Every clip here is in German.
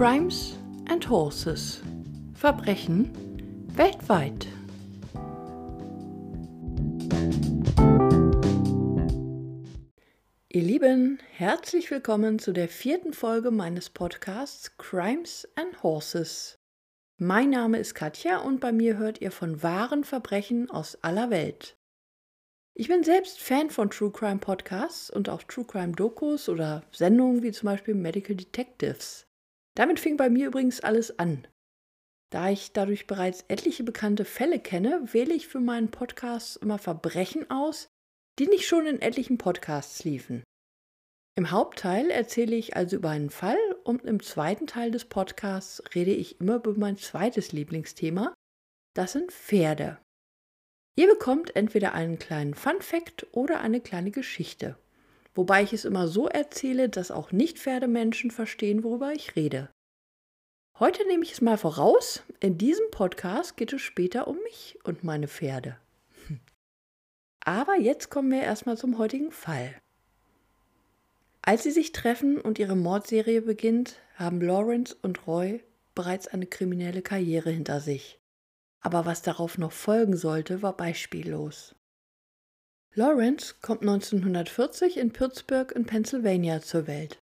Crimes and Horses. Verbrechen weltweit. Ihr Lieben, herzlich willkommen zu der vierten Folge meines Podcasts Crimes and Horses. Mein Name ist Katja und bei mir hört ihr von wahren Verbrechen aus aller Welt. Ich bin selbst Fan von True Crime Podcasts und auch True Crime Dokus oder Sendungen wie zum Beispiel Medical Detectives. Damit fing bei mir übrigens alles an. Da ich dadurch bereits etliche bekannte Fälle kenne, wähle ich für meinen Podcast immer Verbrechen aus, die nicht schon in etlichen Podcasts liefen. Im Hauptteil erzähle ich also über einen Fall und im zweiten Teil des Podcasts rede ich immer über mein zweites Lieblingsthema. Das sind Pferde. Ihr bekommt entweder einen kleinen Fun Fact oder eine kleine Geschichte. Wobei ich es immer so erzähle, dass auch Nicht-Pferdemenschen verstehen, worüber ich rede. Heute nehme ich es mal voraus. In diesem Podcast geht es später um mich und meine Pferde. Aber jetzt kommen wir erstmal zum heutigen Fall. Als sie sich treffen und ihre Mordserie beginnt, haben Lawrence und Roy bereits eine kriminelle Karriere hinter sich. Aber was darauf noch folgen sollte, war beispiellos. Lawrence kommt 1940 in Pittsburgh in Pennsylvania zur Welt.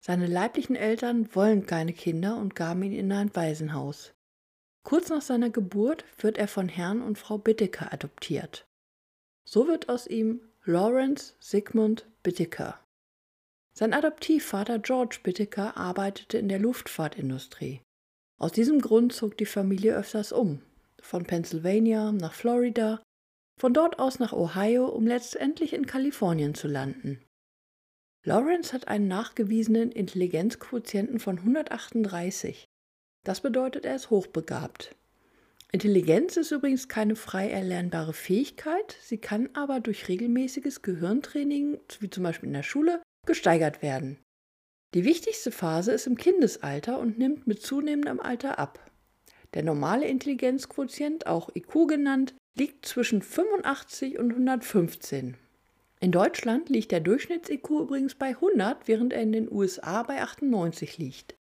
Seine leiblichen Eltern wollen keine Kinder und gaben ihn in ein Waisenhaus. Kurz nach seiner Geburt wird er von Herrn und Frau Bitteker adoptiert. So wird aus ihm Lawrence Sigmund Bitteker. Sein Adoptivvater George Bitteker arbeitete in der Luftfahrtindustrie. Aus diesem Grund zog die Familie öfters um, von Pennsylvania nach Florida, von dort aus nach Ohio, um letztendlich in Kalifornien zu landen. Lawrence hat einen nachgewiesenen Intelligenzquotienten von 138. Das bedeutet, er ist hochbegabt. Intelligenz ist übrigens keine frei erlernbare Fähigkeit, sie kann aber durch regelmäßiges Gehirntraining, wie zum Beispiel in der Schule, gesteigert werden. Die wichtigste Phase ist im Kindesalter und nimmt mit zunehmendem Alter ab. Der normale Intelligenzquotient, auch IQ genannt, liegt zwischen 85 und 115. In Deutschland liegt der Durchschnitts-IQ übrigens bei 100, während er in den USA bei 98 liegt.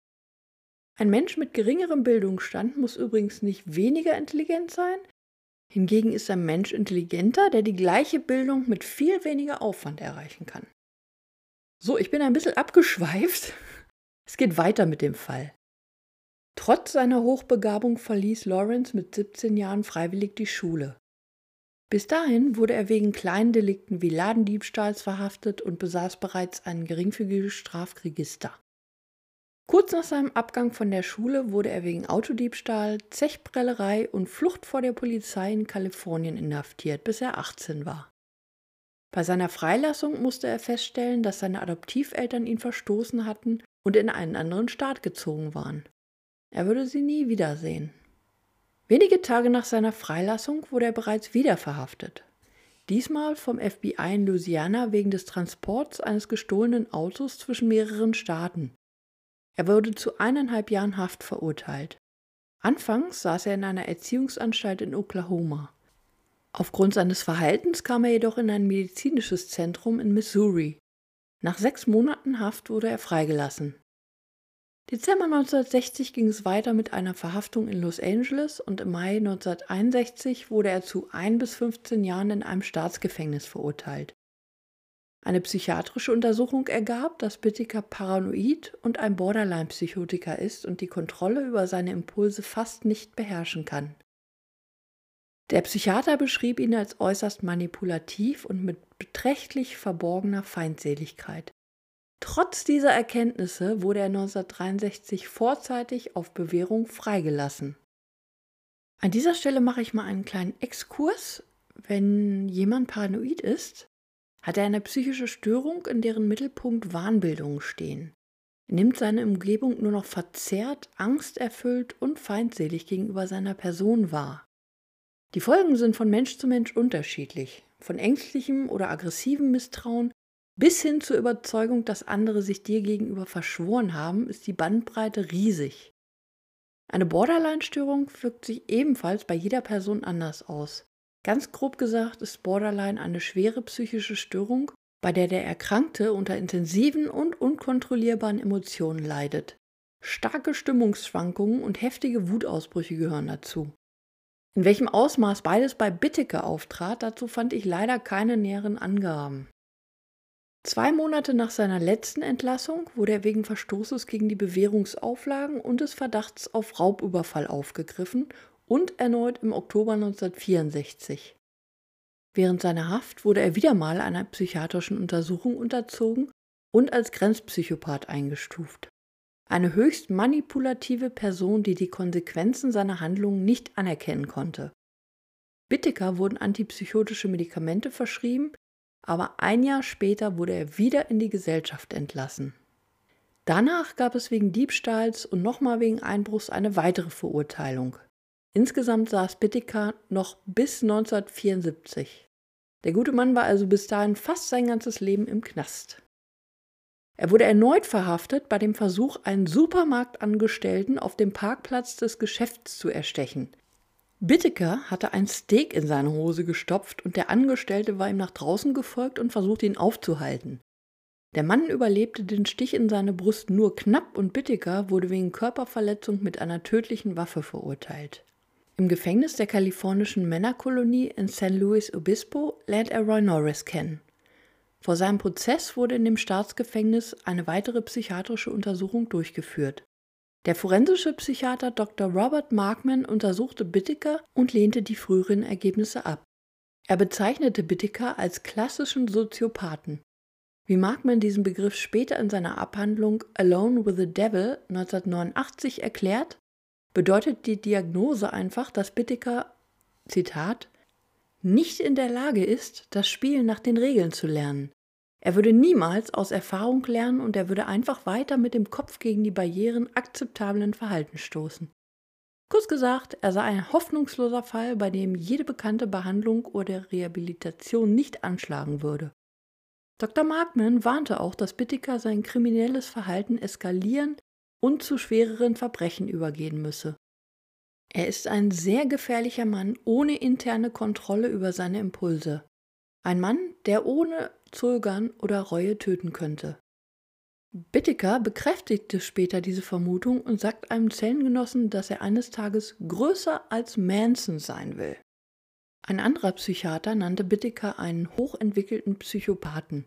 Ein Mensch mit geringerem Bildungsstand muss übrigens nicht weniger intelligent sein, hingegen ist ein Mensch intelligenter, der die gleiche Bildung mit viel weniger Aufwand erreichen kann. So, ich bin ein bisschen abgeschweift. Es geht weiter mit dem Fall. Trotz seiner Hochbegabung verließ Lawrence mit 17 Jahren freiwillig die Schule. Bis dahin wurde er wegen kleinen Delikten wie Ladendiebstahls verhaftet und besaß bereits ein geringfügiges Strafregister. Kurz nach seinem Abgang von der Schule wurde er wegen Autodiebstahl, Zechprellerei und Flucht vor der Polizei in Kalifornien inhaftiert, bis er 18 war. Bei seiner Freilassung musste er feststellen, dass seine Adoptiveltern ihn verstoßen hatten und in einen anderen Staat gezogen waren. Er würde sie nie wiedersehen. Wenige Tage nach seiner Freilassung wurde er bereits wieder verhaftet. Diesmal vom FBI in Louisiana wegen des Transports eines gestohlenen Autos zwischen mehreren Staaten. Er wurde zu eineinhalb Jahren Haft verurteilt. Anfangs saß er in einer Erziehungsanstalt in Oklahoma. Aufgrund seines Verhaltens kam er jedoch in ein medizinisches Zentrum in Missouri. Nach sechs Monaten Haft wurde er freigelassen. Dezember 1960 ging es weiter mit einer Verhaftung in Los Angeles und im Mai 1961 wurde er zu ein bis 15 Jahren in einem Staatsgefängnis verurteilt. Eine psychiatrische Untersuchung ergab, dass Bittiker paranoid und ein Borderline-Psychotiker ist und die Kontrolle über seine Impulse fast nicht beherrschen kann. Der Psychiater beschrieb ihn als äußerst manipulativ und mit beträchtlich verborgener Feindseligkeit. Trotz dieser Erkenntnisse wurde er 1963 vorzeitig auf Bewährung freigelassen. An dieser Stelle mache ich mal einen kleinen Exkurs. Wenn jemand paranoid ist, hat er eine psychische Störung, in deren Mittelpunkt Wahnbildungen stehen. Er nimmt seine Umgebung nur noch verzerrt, angsterfüllt und feindselig gegenüber seiner Person wahr. Die Folgen sind von Mensch zu Mensch unterschiedlich, von ängstlichem oder aggressivem Misstrauen bis hin zur Überzeugung, dass andere sich dir gegenüber verschworen haben, ist die Bandbreite riesig. Eine Borderline-Störung wirkt sich ebenfalls bei jeder Person anders aus. Ganz grob gesagt ist Borderline eine schwere psychische Störung, bei der der Erkrankte unter intensiven und unkontrollierbaren Emotionen leidet. Starke Stimmungsschwankungen und heftige Wutausbrüche gehören dazu. In welchem Ausmaß beides bei Bitteke auftrat, dazu fand ich leider keine näheren Angaben. Zwei Monate nach seiner letzten Entlassung wurde er wegen Verstoßes gegen die Bewährungsauflagen und des Verdachts auf Raubüberfall aufgegriffen und erneut im Oktober 1964. Während seiner Haft wurde er wieder mal einer psychiatrischen Untersuchung unterzogen und als Grenzpsychopath eingestuft. Eine höchst manipulative Person, die die Konsequenzen seiner Handlungen nicht anerkennen konnte. Bittiker wurden antipsychotische Medikamente verschrieben, aber ein Jahr später wurde er wieder in die Gesellschaft entlassen. Danach gab es wegen Diebstahls und nochmal wegen Einbruchs eine weitere Verurteilung. Insgesamt saß Bittiker noch bis 1974. Der gute Mann war also bis dahin fast sein ganzes Leben im Knast. Er wurde erneut verhaftet bei dem Versuch, einen Supermarktangestellten auf dem Parkplatz des Geschäfts zu erstechen. Bitteker hatte ein Steak in seine Hose gestopft und der Angestellte war ihm nach draußen gefolgt und versuchte ihn aufzuhalten. Der Mann überlebte den Stich in seine Brust nur knapp und Bitteker wurde wegen Körperverletzung mit einer tödlichen Waffe verurteilt. Im Gefängnis der kalifornischen Männerkolonie in San Luis Obispo lernt er Roy Norris kennen. Vor seinem Prozess wurde in dem Staatsgefängnis eine weitere psychiatrische Untersuchung durchgeführt. Der forensische Psychiater Dr. Robert Markman untersuchte Bittiker und lehnte die früheren Ergebnisse ab. Er bezeichnete Bittiker als klassischen Soziopathen. Wie Markman diesen Begriff später in seiner Abhandlung Alone with the Devil 1989 erklärt, bedeutet die Diagnose einfach, dass Bittiker, Zitat, nicht in der Lage ist, das Spiel nach den Regeln zu lernen. Er würde niemals aus Erfahrung lernen und er würde einfach weiter mit dem Kopf gegen die Barrieren akzeptablen Verhaltens stoßen. Kurz gesagt, er sei ein hoffnungsloser Fall, bei dem jede bekannte Behandlung oder Rehabilitation nicht anschlagen würde. Dr. Markman warnte auch, dass Bittiker sein kriminelles Verhalten eskalieren und zu schwereren Verbrechen übergehen müsse. Er ist ein sehr gefährlicher Mann ohne interne Kontrolle über seine Impulse. Ein Mann, der ohne Zögern oder Reue töten könnte. Bittiker bekräftigte später diese Vermutung und sagt einem Zellengenossen, dass er eines Tages größer als Manson sein will. Ein anderer Psychiater nannte Bittiker einen hochentwickelten Psychopathen.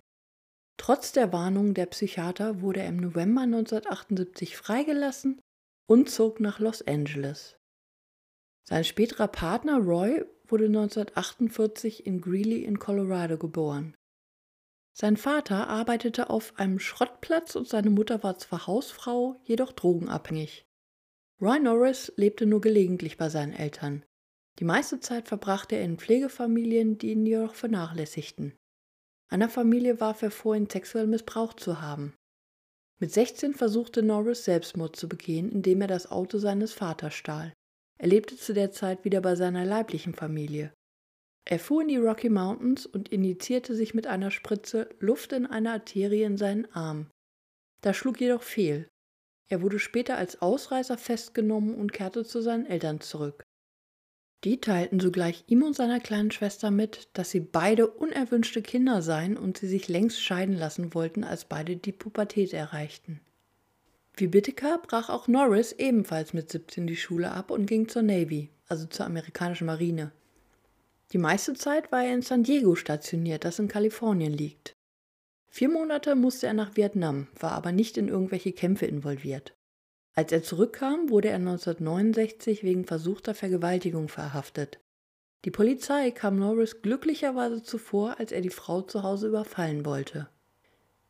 Trotz der Warnung der Psychiater wurde er im November 1978 freigelassen und zog nach Los Angeles. Sein späterer Partner Roy wurde 1948 in Greeley in Colorado geboren. Sein Vater arbeitete auf einem Schrottplatz und seine Mutter war zwar Hausfrau, jedoch drogenabhängig. Roy Norris lebte nur gelegentlich bei seinen Eltern. Die meiste Zeit verbrachte er in Pflegefamilien, die ihn jedoch vernachlässigten. Einer Familie warf er vor, ihn sexuell missbraucht zu haben. Mit 16 versuchte Norris Selbstmord zu begehen, indem er das Auto seines Vaters stahl. Er lebte zu der Zeit wieder bei seiner leiblichen Familie. Er fuhr in die Rocky Mountains und injizierte sich mit einer Spritze Luft in eine Arterie in seinen Arm. Das schlug jedoch fehl. Er wurde später als Ausreißer festgenommen und kehrte zu seinen Eltern zurück. Die teilten sogleich ihm und seiner kleinen Schwester mit, dass sie beide unerwünschte Kinder seien und sie sich längst scheiden lassen wollten, als beide die Pubertät erreichten. Wie Bitteker brach auch Norris ebenfalls mit 17 die Schule ab und ging zur Navy, also zur amerikanischen Marine. Die meiste Zeit war er in San Diego stationiert, das in Kalifornien liegt. Vier Monate musste er nach Vietnam, war aber nicht in irgendwelche Kämpfe involviert. Als er zurückkam, wurde er 1969 wegen versuchter Vergewaltigung verhaftet. Die Polizei kam Norris glücklicherweise zuvor, als er die Frau zu Hause überfallen wollte.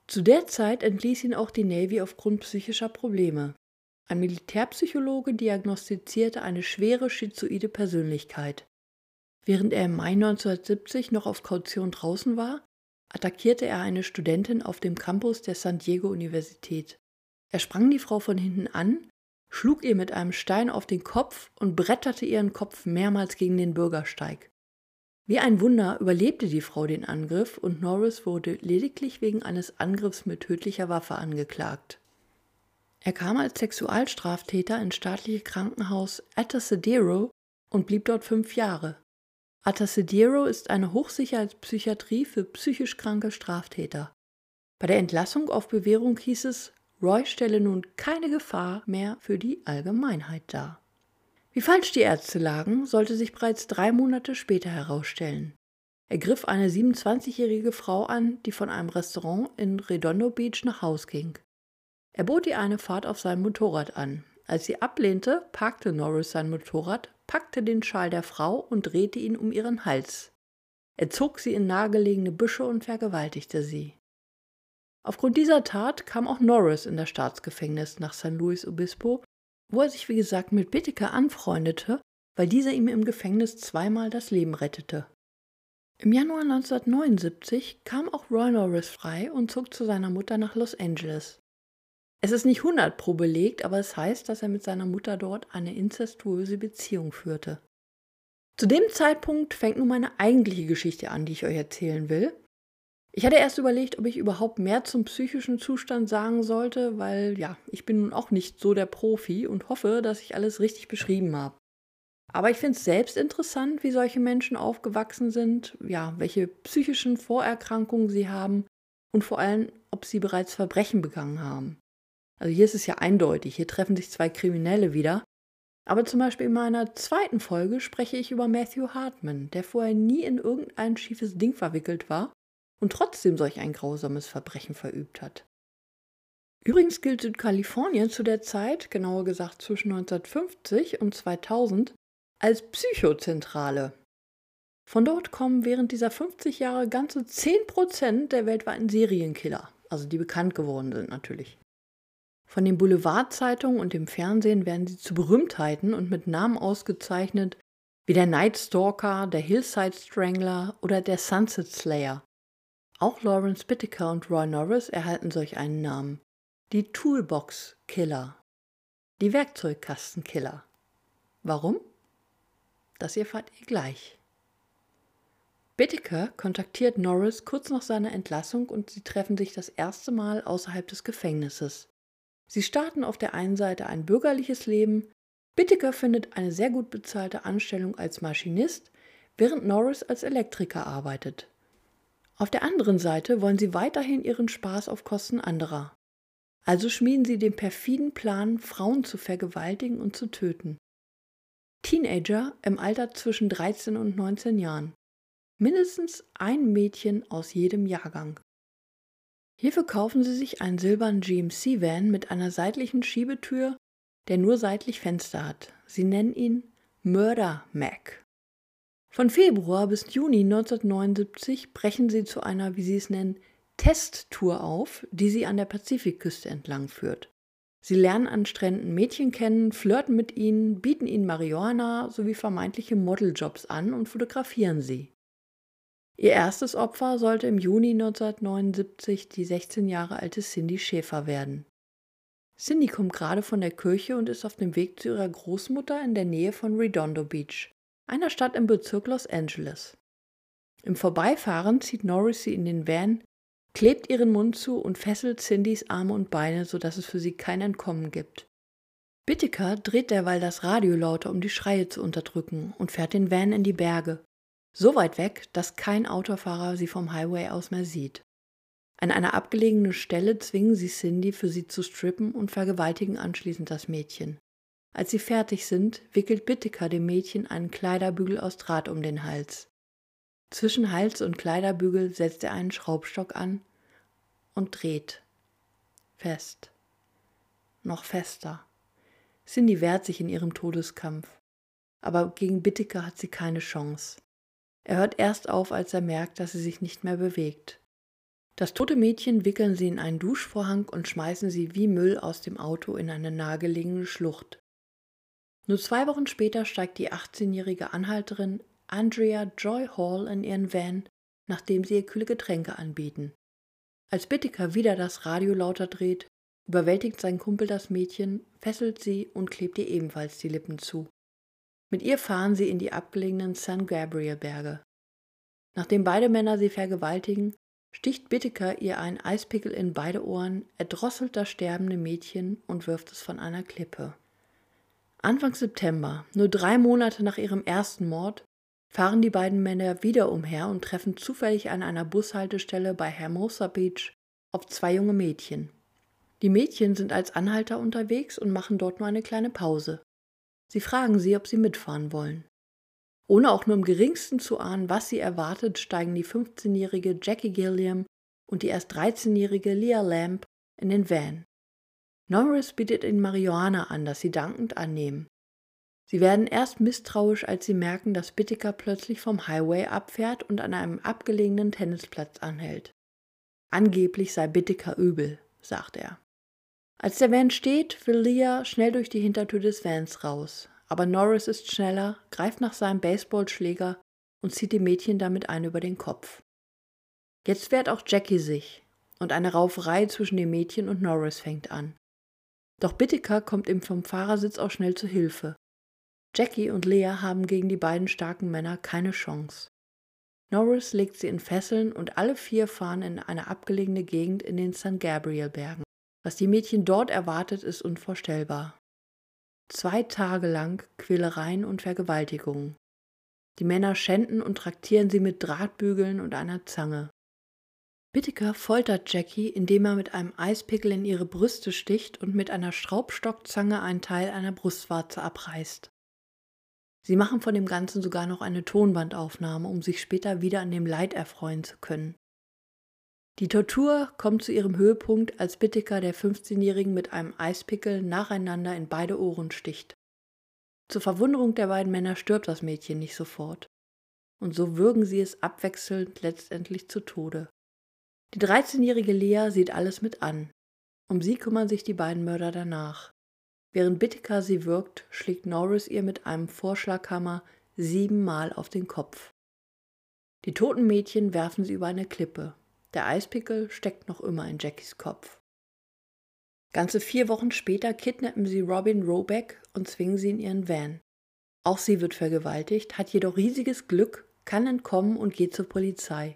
Zu der Zeit entließ ihn auch die Navy aufgrund psychischer Probleme. Ein Militärpsychologe diagnostizierte eine schwere schizoide Persönlichkeit. Während er im Mai 1970 noch auf Kaution draußen war, attackierte er eine Studentin auf dem Campus der San Diego Universität. Er sprang die Frau von hinten an, schlug ihr mit einem Stein auf den Kopf und bretterte ihren Kopf mehrmals gegen den Bürgersteig. Wie ein Wunder überlebte die Frau den Angriff und Norris wurde lediglich wegen eines Angriffs mit tödlicher Waffe angeklagt. Er kam als Sexualstraftäter ins staatliche Krankenhaus Atascadero und blieb dort fünf Jahre. Atascadero ist eine Hochsicherheitspsychiatrie für psychisch kranke Straftäter. Bei der Entlassung auf Bewährung hieß es, Roy stelle nun keine Gefahr mehr für die Allgemeinheit dar. Wie falsch die Ärzte lagen, sollte sich bereits drei Monate später herausstellen. Er griff eine 27-jährige Frau an, die von einem Restaurant in Redondo Beach nach Haus ging. Er bot ihr eine Fahrt auf seinem Motorrad an. Als sie ablehnte, parkte Norris sein Motorrad, packte den Schal der Frau und drehte ihn um ihren Hals. Er zog sie in nahegelegene Büsche und vergewaltigte sie. Aufgrund dieser Tat kam auch Norris in das Staatsgefängnis nach San Luis Obispo, wo er sich wie gesagt mit Whittaker anfreundete, weil dieser ihm im Gefängnis zweimal das Leben rettete. Im Januar 1979 kam auch Roy Norris frei und zog zu seiner Mutter nach Los Angeles. Es ist nicht 100 pro belegt, aber es heißt, dass er mit seiner Mutter dort eine inzestuöse Beziehung führte. Zu dem Zeitpunkt fängt nun meine eigentliche Geschichte an, die ich euch erzählen will. Ich hatte erst überlegt, ob ich überhaupt mehr zum psychischen Zustand sagen sollte, weil ja, ich bin nun auch nicht so der Profi und hoffe, dass ich alles richtig beschrieben habe. Aber ich finde es selbst interessant, wie solche Menschen aufgewachsen sind, ja, welche psychischen Vorerkrankungen sie haben und vor allem, ob sie bereits Verbrechen begangen haben. Also hier ist es ja eindeutig, hier treffen sich zwei Kriminelle wieder. Aber zum Beispiel in meiner zweiten Folge spreche ich über Matthew Hartman, der vorher nie in irgendein schiefes Ding verwickelt war und trotzdem solch ein grausames Verbrechen verübt hat. Übrigens gilt Südkalifornien zu der Zeit, genauer gesagt zwischen 1950 und 2000, als Psychozentrale. Von dort kommen während dieser 50 Jahre ganze 10% der weltweiten Serienkiller, also die bekannt geworden sind natürlich. Von den Boulevardzeitungen und dem Fernsehen werden sie zu Berühmtheiten und mit Namen ausgezeichnet, wie der Night Stalker, der Hillside Strangler oder der Sunset Slayer. Auch Lawrence Whittaker und Roy Norris erhalten solch einen Namen. Die Toolbox Killer. Die Werkzeugkastenkiller. Warum? Das erfahrt ihr gleich. Whittaker kontaktiert Norris kurz nach seiner Entlassung und sie treffen sich das erste Mal außerhalb des Gefängnisses. Sie starten auf der einen Seite ein bürgerliches Leben, Whittaker findet eine sehr gut bezahlte Anstellung als Maschinist, während Norris als Elektriker arbeitet. Auf der anderen Seite wollen sie weiterhin ihren Spaß auf Kosten anderer. Also schmieden sie den perfiden Plan, Frauen zu vergewaltigen und zu töten. Teenager im Alter zwischen 13 und 19 Jahren. Mindestens ein Mädchen aus jedem Jahrgang. Hierfür kaufen sie sich einen silbernen GMC-Van mit einer seitlichen Schiebetür, der nur seitlich Fenster hat. Sie nennen ihn Murder Mac. Von Februar bis Juni 1979 brechen sie zu einer, wie sie es nennen, Testtour auf, die sie an der Pazifikküste entlang führt. Sie lernen an Stränden Mädchen kennen, flirten mit ihnen, bieten ihnen Marihuana sowie vermeintliche Modeljobs an und fotografieren sie. Ihr erstes Opfer sollte im Juni 1979 die 16 Jahre alte Cindy Schäfer werden. Cindy kommt gerade von der Kirche und ist auf dem Weg zu ihrer Großmutter in der Nähe von Redondo Beach, einer Stadt im Bezirk Los Angeles. Im Vorbeifahren zieht Norris sie in den Van, klebt ihren Mund zu und fesselt Cindys Arme und Beine, sodass es für sie kein Entkommen gibt. Bittiker dreht derweil das Radio lauter, um die Schreie zu unterdrücken, und fährt den Van in die Berge, so weit weg, dass kein Autofahrer sie vom Highway aus mehr sieht. An einer abgelegenen Stelle zwingen sie Cindy, für sie zu strippen und vergewaltigen anschließend das Mädchen. Als sie fertig sind, wickelt Bittiker dem Mädchen einen Kleiderbügel aus Draht um den Hals. Zwischen Hals und Kleiderbügel setzt er einen Schraubstock an und dreht. Fest. Noch fester. Cindy wehrt sich in ihrem Todeskampf. Aber gegen Bittiker hat sie keine Chance. Er hört erst auf, als er merkt, dass sie sich nicht mehr bewegt. Das tote Mädchen wickeln sie in einen Duschvorhang und schmeißen sie wie Müll aus dem Auto in eine nahegelegene Schlucht. Nur zwei Wochen später steigt die 18-jährige Anhalterin Andrea Joy Hall in ihren Van, nachdem sie ihr kühle Getränke anbieten. Als Bittiker wieder das Radio lauter dreht, überwältigt sein Kumpel das Mädchen, fesselt sie und klebt ihr ebenfalls die Lippen zu. Mit ihr fahren sie in die abgelegenen San Gabriel Berge. Nachdem beide Männer sie vergewaltigen, sticht Bittiker ihr einen Eispickel in beide Ohren, erdrosselt das sterbende Mädchen und wirft es von einer Klippe. Anfang September, nur drei Monate nach ihrem ersten Mord, fahren die beiden Männer wieder umher und treffen zufällig an einer Bushaltestelle bei Hermosa Beach auf zwei junge Mädchen. Die Mädchen sind als Anhalter unterwegs und machen dort nur eine kleine Pause. Sie fragen sie, ob sie mitfahren wollen. Ohne auch nur im geringsten zu ahnen, was sie erwartet, steigen die 15-jährige Jackie Gilliam und die erst 13-jährige Leah Lamb in den Van. Norris bietet ihnen Marihuana an, das sie dankend annehmen. Sie werden erst misstrauisch, als sie merken, dass Bittiker plötzlich vom Highway abfährt und an einem abgelegenen Tennisplatz anhält. Angeblich sei Bittiker übel, sagt er. Als der Van steht, will Leah schnell durch die Hintertür des Vans raus, aber Norris ist schneller, greift nach seinem Baseballschläger und zieht die Mädchen damit ein über den Kopf. Jetzt wehrt auch Jackie sich, und eine Rauferei zwischen den Mädchen und Norris fängt an. Doch Bittiker kommt ihm vom Fahrersitz auch schnell zu Hilfe. Jackie und Lea haben gegen die beiden starken Männer keine Chance. Norris legt sie in Fesseln und alle vier fahren in eine abgelegene Gegend in den St. Gabriel Bergen. Was die Mädchen dort erwartet, ist unvorstellbar. Zwei Tage lang Quälereien und Vergewaltigungen. Die Männer schänden und traktieren sie mit Drahtbügeln und einer Zange. Bittiker foltert Jackie, indem er mit einem Eispickel in ihre Brüste sticht und mit einer Schraubstockzange einen Teil einer Brustwarze abreißt. Sie machen von dem Ganzen sogar noch eine Tonbandaufnahme, um sich später wieder an dem Leid erfreuen zu können. Die Tortur kommt zu ihrem Höhepunkt, als Bittiker der 15-Jährigen mit einem Eispickel nacheinander in beide Ohren sticht. Zur Verwunderung der beiden Männer stirbt das Mädchen nicht sofort. Und so würgen sie es abwechselnd letztendlich zu Tode. Die 13-jährige Lea sieht alles mit an. Um sie kümmern sich die beiden Mörder danach. Während Bittika sie wirkt, schlägt Norris ihr mit einem Vorschlaghammer siebenmal auf den Kopf. Die toten Mädchen werfen sie über eine Klippe. Der Eispickel steckt noch immer in Jackies Kopf. Ganze vier Wochen später kidnappen sie Robin Robeck und zwingen sie in ihren Van. Auch sie wird vergewaltigt, hat jedoch riesiges Glück, kann entkommen und geht zur Polizei.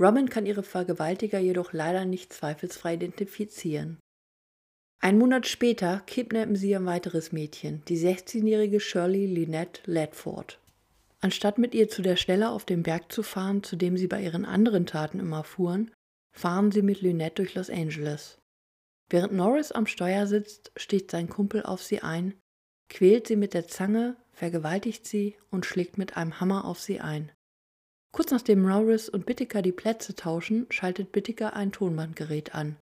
Robin kann ihre Vergewaltiger jedoch leider nicht zweifelsfrei identifizieren. Ein Monat später kidnappen sie ein weiteres Mädchen, die 16-jährige Shirley Lynette Ledford. Anstatt mit ihr zu der Stelle auf dem Berg zu fahren, zu dem sie bei ihren anderen Taten immer fuhren, fahren sie mit Lynette durch Los Angeles. Während Norris am Steuer sitzt, sticht sein Kumpel auf sie ein, quält sie mit der Zange, vergewaltigt sie und schlägt mit einem Hammer auf sie ein. Kurz nachdem Norris und Bittiker die Plätze tauschen, schaltet Bittiker ein Tonbandgerät an.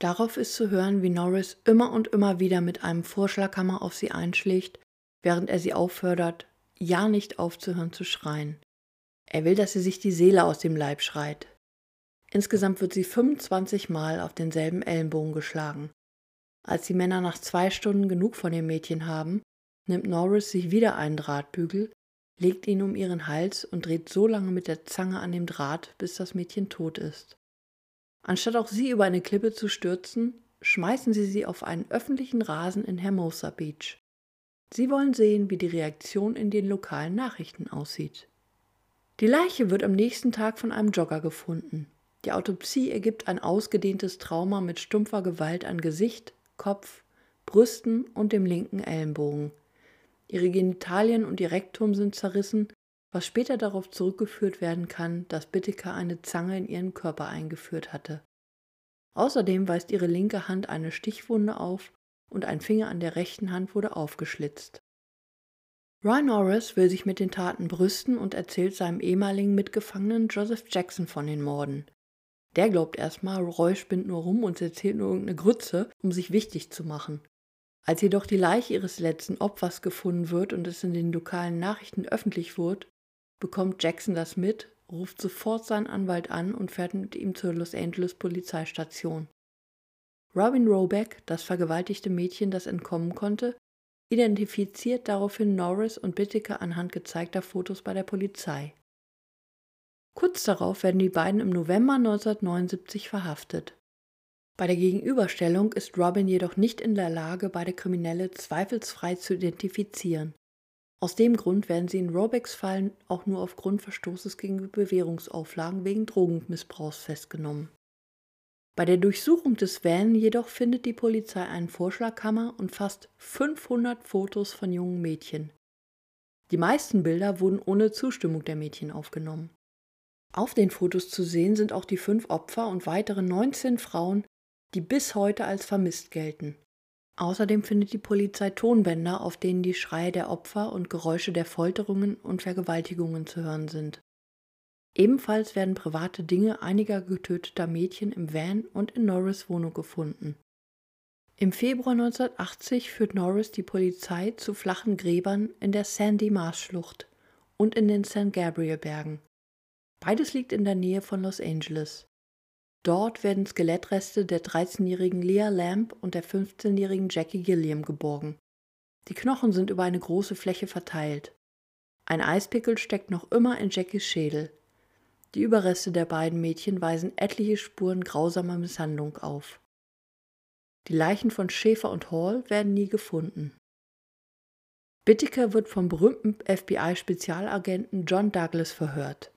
Darauf ist zu hören, wie Norris immer und immer wieder mit einem Vorschlaghammer auf sie einschlägt, während er sie auffordert, ja nicht aufzuhören zu schreien. Er will, dass sie sich die Seele aus dem Leib schreit. Insgesamt wird sie 25 Mal auf denselben Ellenbogen geschlagen. Als die Männer nach zwei Stunden genug von dem Mädchen haben, nimmt Norris sich wieder einen Drahtbügel, legt ihn um ihren Hals und dreht so lange mit der Zange an dem Draht, bis das Mädchen tot ist. Anstatt auch sie über eine Klippe zu stürzen, schmeißen sie sie auf einen öffentlichen Rasen in Hermosa Beach. Sie wollen sehen, wie die Reaktion in den lokalen Nachrichten aussieht. Die Leiche wird am nächsten Tag von einem Jogger gefunden. Die Autopsie ergibt ein ausgedehntes Trauma mit stumpfer Gewalt an Gesicht, Kopf, Brüsten und dem linken Ellenbogen. Ihre Genitalien und ihr Rektum sind zerrissen was später darauf zurückgeführt werden kann, dass Bittiker eine Zange in ihren Körper eingeführt hatte. Außerdem weist ihre linke Hand eine Stichwunde auf und ein Finger an der rechten Hand wurde aufgeschlitzt. Ryan Norris will sich mit den Taten brüsten und erzählt seinem ehemaligen Mitgefangenen Joseph Jackson von den Morden. Der glaubt erstmal, Roy spinnt nur rum und erzählt nur irgendeine Grütze, um sich wichtig zu machen. Als jedoch die Leiche ihres letzten Opfers gefunden wird und es in den lokalen Nachrichten öffentlich wird, bekommt Jackson das mit, ruft sofort seinen Anwalt an und fährt mit ihm zur Los Angeles Polizeistation. Robin Roback, das vergewaltigte Mädchen, das entkommen konnte, identifiziert daraufhin Norris und Bittiker anhand gezeigter Fotos bei der Polizei. Kurz darauf werden die beiden im November 1979 verhaftet. Bei der Gegenüberstellung ist Robin jedoch nicht in der Lage, beide Kriminelle zweifelsfrei zu identifizieren. Aus dem Grund werden sie in Robecks Fall auch nur aufgrund Verstoßes gegen Bewährungsauflagen wegen Drogenmissbrauchs festgenommen. Bei der Durchsuchung des Van jedoch findet die Polizei einen Vorschlaghammer und fast 500 Fotos von jungen Mädchen. Die meisten Bilder wurden ohne Zustimmung der Mädchen aufgenommen. Auf den Fotos zu sehen sind auch die fünf Opfer und weitere 19 Frauen, die bis heute als vermisst gelten. Außerdem findet die Polizei Tonbänder, auf denen die Schreie der Opfer und Geräusche der Folterungen und Vergewaltigungen zu hören sind. Ebenfalls werden private Dinge einiger getöteter Mädchen im Van und in Norris Wohnung gefunden. Im Februar 1980 führt Norris die Polizei zu flachen Gräbern in der Sandy Marsh-Schlucht und in den San Gabriel-Bergen. Beides liegt in der Nähe von Los Angeles. Dort werden Skelettreste der 13-jährigen Leah Lamb und der 15-jährigen Jackie Gilliam geborgen. Die Knochen sind über eine große Fläche verteilt. Ein Eispickel steckt noch immer in Jackies Schädel. Die Überreste der beiden Mädchen weisen etliche Spuren grausamer Misshandlung auf. Die Leichen von Schäfer und Hall werden nie gefunden. Bittiker wird vom berühmten FBI-Spezialagenten John Douglas verhört.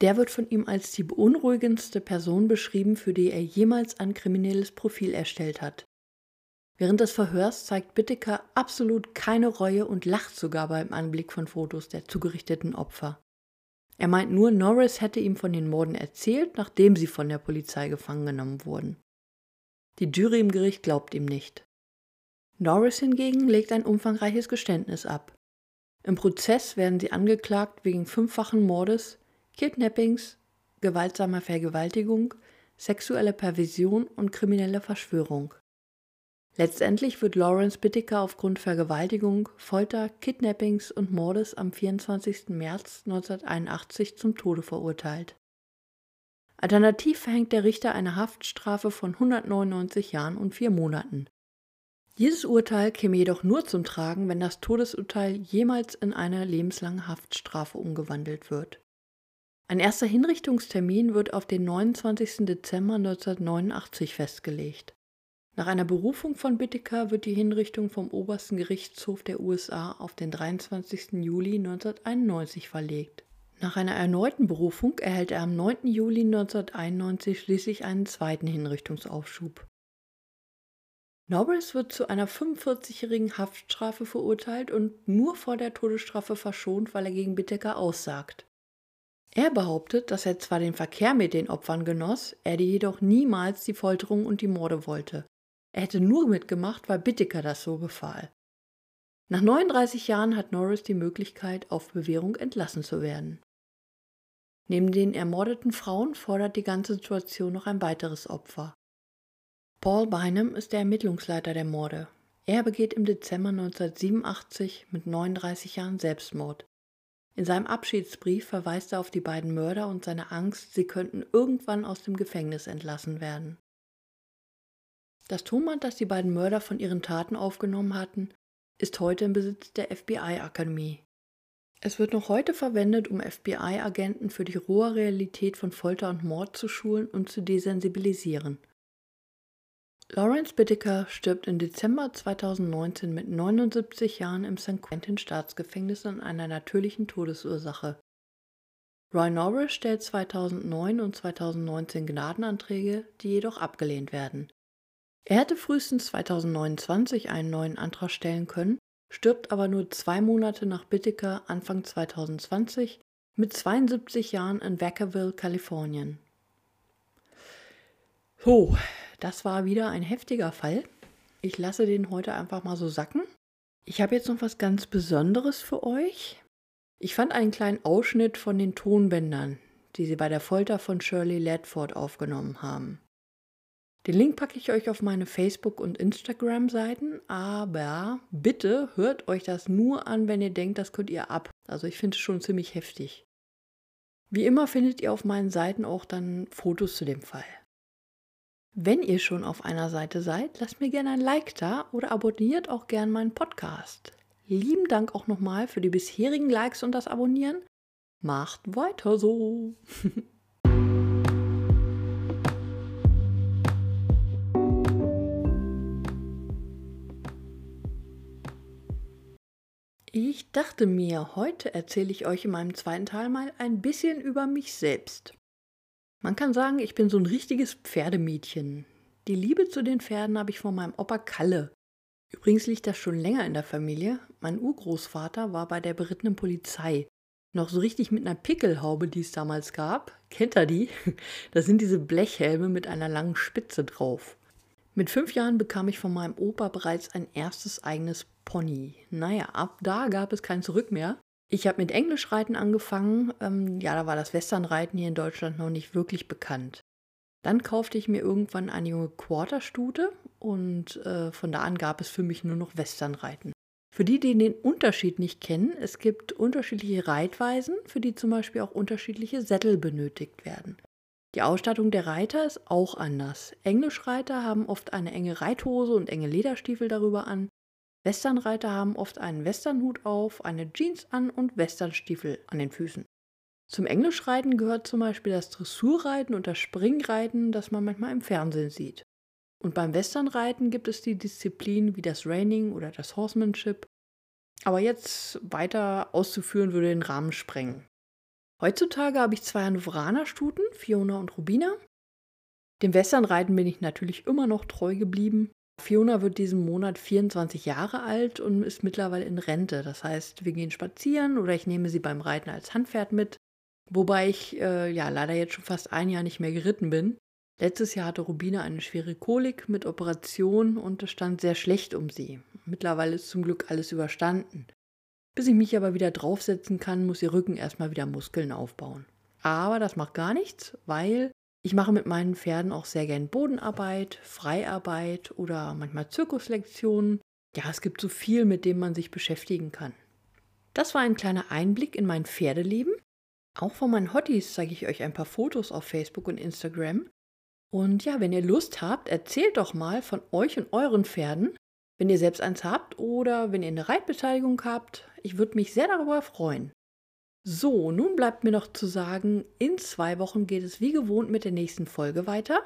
Der wird von ihm als die beunruhigendste Person beschrieben, für die er jemals ein kriminelles Profil erstellt hat. Während des Verhörs zeigt Bittiker absolut keine Reue und lacht sogar beim Anblick von Fotos der zugerichteten Opfer. Er meint nur, Norris hätte ihm von den Morden erzählt, nachdem sie von der Polizei gefangen genommen wurden. Die Jury im Gericht glaubt ihm nicht. Norris hingegen legt ein umfangreiches Geständnis ab. Im Prozess werden sie angeklagt wegen fünffachen Mordes, Kidnappings, gewaltsamer Vergewaltigung, sexueller Perversion und krimineller Verschwörung. Letztendlich wird Lawrence Bitticker aufgrund Vergewaltigung, Folter, Kidnappings und Mordes am 24. März 1981 zum Tode verurteilt. Alternativ verhängt der Richter eine Haftstrafe von 199 Jahren und vier Monaten. Dieses Urteil käme jedoch nur zum Tragen, wenn das Todesurteil jemals in eine lebenslange Haftstrafe umgewandelt wird. Ein erster Hinrichtungstermin wird auf den 29. Dezember 1989 festgelegt. Nach einer Berufung von Bittiker wird die Hinrichtung vom obersten Gerichtshof der USA auf den 23. Juli 1991 verlegt. Nach einer erneuten Berufung erhält er am 9. Juli 1991 schließlich einen zweiten Hinrichtungsaufschub. Norris wird zu einer 45-jährigen Haftstrafe verurteilt und nur vor der Todesstrafe verschont, weil er gegen Bitteker aussagt. Er behauptet, dass er zwar den Verkehr mit den Opfern genoss, er jedoch niemals die Folterung und die Morde wollte. Er hätte nur mitgemacht, weil Bittiker das so befahl. Nach 39 Jahren hat Norris die Möglichkeit, auf Bewährung entlassen zu werden. Neben den ermordeten Frauen fordert die ganze Situation noch ein weiteres Opfer. Paul Bynum ist der Ermittlungsleiter der Morde. Er begeht im Dezember 1987 mit 39 Jahren Selbstmord. In seinem Abschiedsbrief verweist er auf die beiden Mörder und seine Angst, sie könnten irgendwann aus dem Gefängnis entlassen werden. Das Tonband, das die beiden Mörder von ihren Taten aufgenommen hatten, ist heute im Besitz der FBI-Akademie. Es wird noch heute verwendet, um FBI-Agenten für die rohe Realität von Folter und Mord zu schulen und zu desensibilisieren. Lawrence Bittiker stirbt im Dezember 2019 mit 79 Jahren im St. Quentin Staatsgefängnis an einer natürlichen Todesursache. Roy Norris stellt 2009 und 2019 Gnadenanträge, die jedoch abgelehnt werden. Er hätte frühestens 2029 einen neuen Antrag stellen können, stirbt aber nur zwei Monate nach Bittiker Anfang 2020 mit 72 Jahren in Vacaville, Kalifornien. So, das war wieder ein heftiger Fall. Ich lasse den heute einfach mal so sacken. Ich habe jetzt noch was ganz Besonderes für euch. Ich fand einen kleinen Ausschnitt von den Tonbändern, die sie bei der Folter von Shirley Ledford aufgenommen haben. Den Link packe ich euch auf meine Facebook- und Instagram-Seiten, aber bitte hört euch das nur an, wenn ihr denkt, das könnt ihr ab. Also ich finde es schon ziemlich heftig. Wie immer findet ihr auf meinen Seiten auch dann Fotos zu dem Fall. Wenn ihr schon auf einer Seite seid, lasst mir gerne ein Like da oder abonniert auch gerne meinen Podcast. Lieben Dank auch nochmal für die bisherigen Likes und das Abonnieren. Macht weiter so. Ich dachte mir, heute erzähle ich euch in meinem zweiten Teil mal ein bisschen über mich selbst. Man kann sagen, ich bin so ein richtiges Pferdemädchen. Die Liebe zu den Pferden habe ich von meinem Opa Kalle. Übrigens liegt das schon länger in der Familie. Mein Urgroßvater war bei der berittenen Polizei. Noch so richtig mit einer Pickelhaube, die es damals gab. Kennt er die? Das sind diese Blechhelme mit einer langen Spitze drauf. Mit fünf Jahren bekam ich von meinem Opa bereits ein erstes eigenes Pony. Naja, ab da gab es kein Zurück mehr. Ich habe mit Englischreiten angefangen. Ähm, ja, da war das Westernreiten hier in Deutschland noch nicht wirklich bekannt. Dann kaufte ich mir irgendwann eine junge Quarterstute und äh, von da an gab es für mich nur noch Westernreiten. Für die, die den Unterschied nicht kennen, es gibt unterschiedliche Reitweisen, für die zum Beispiel auch unterschiedliche Sättel benötigt werden. Die Ausstattung der Reiter ist auch anders. Englischreiter haben oft eine enge Reithose und enge Lederstiefel darüber an. Westernreiter haben oft einen Westernhut auf, eine Jeans an und Westernstiefel an den Füßen. Zum Englischreiten gehört zum Beispiel das Dressurreiten und das Springreiten, das man manchmal im Fernsehen sieht. Und beim Westernreiten gibt es die Disziplinen wie das Reining oder das Horsemanship. Aber jetzt weiter auszuführen würde den Rahmen sprengen. Heutzutage habe ich zwei Hannoveraner-Stuten, Fiona und Rubina. Dem Westernreiten bin ich natürlich immer noch treu geblieben. Fiona wird diesen Monat 24 Jahre alt und ist mittlerweile in Rente. Das heißt, wir gehen spazieren oder ich nehme sie beim Reiten als Handpferd mit. Wobei ich äh, ja leider jetzt schon fast ein Jahr nicht mehr geritten bin. Letztes Jahr hatte Rubina eine schwere Kolik mit Operation und es stand sehr schlecht um sie. Mittlerweile ist zum Glück alles überstanden. Bis ich mich aber wieder draufsetzen kann, muss ihr Rücken erstmal wieder Muskeln aufbauen. Aber das macht gar nichts, weil ich mache mit meinen Pferden auch sehr gern Bodenarbeit, Freiarbeit oder manchmal Zirkuslektionen. Ja, es gibt so viel, mit dem man sich beschäftigen kann. Das war ein kleiner Einblick in mein Pferdeleben. Auch von meinen Hotties zeige ich euch ein paar Fotos auf Facebook und Instagram. Und ja, wenn ihr Lust habt, erzählt doch mal von euch und euren Pferden, wenn ihr selbst eins habt oder wenn ihr eine Reitbeteiligung habt. Ich würde mich sehr darüber freuen. So, nun bleibt mir noch zu sagen, in zwei Wochen geht es wie gewohnt mit der nächsten Folge weiter.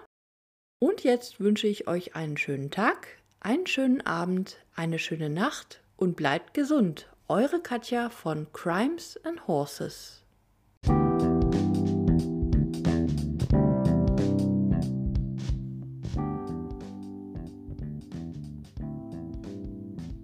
Und jetzt wünsche ich euch einen schönen Tag, einen schönen Abend, eine schöne Nacht und bleibt gesund. Eure Katja von Crimes and Horses.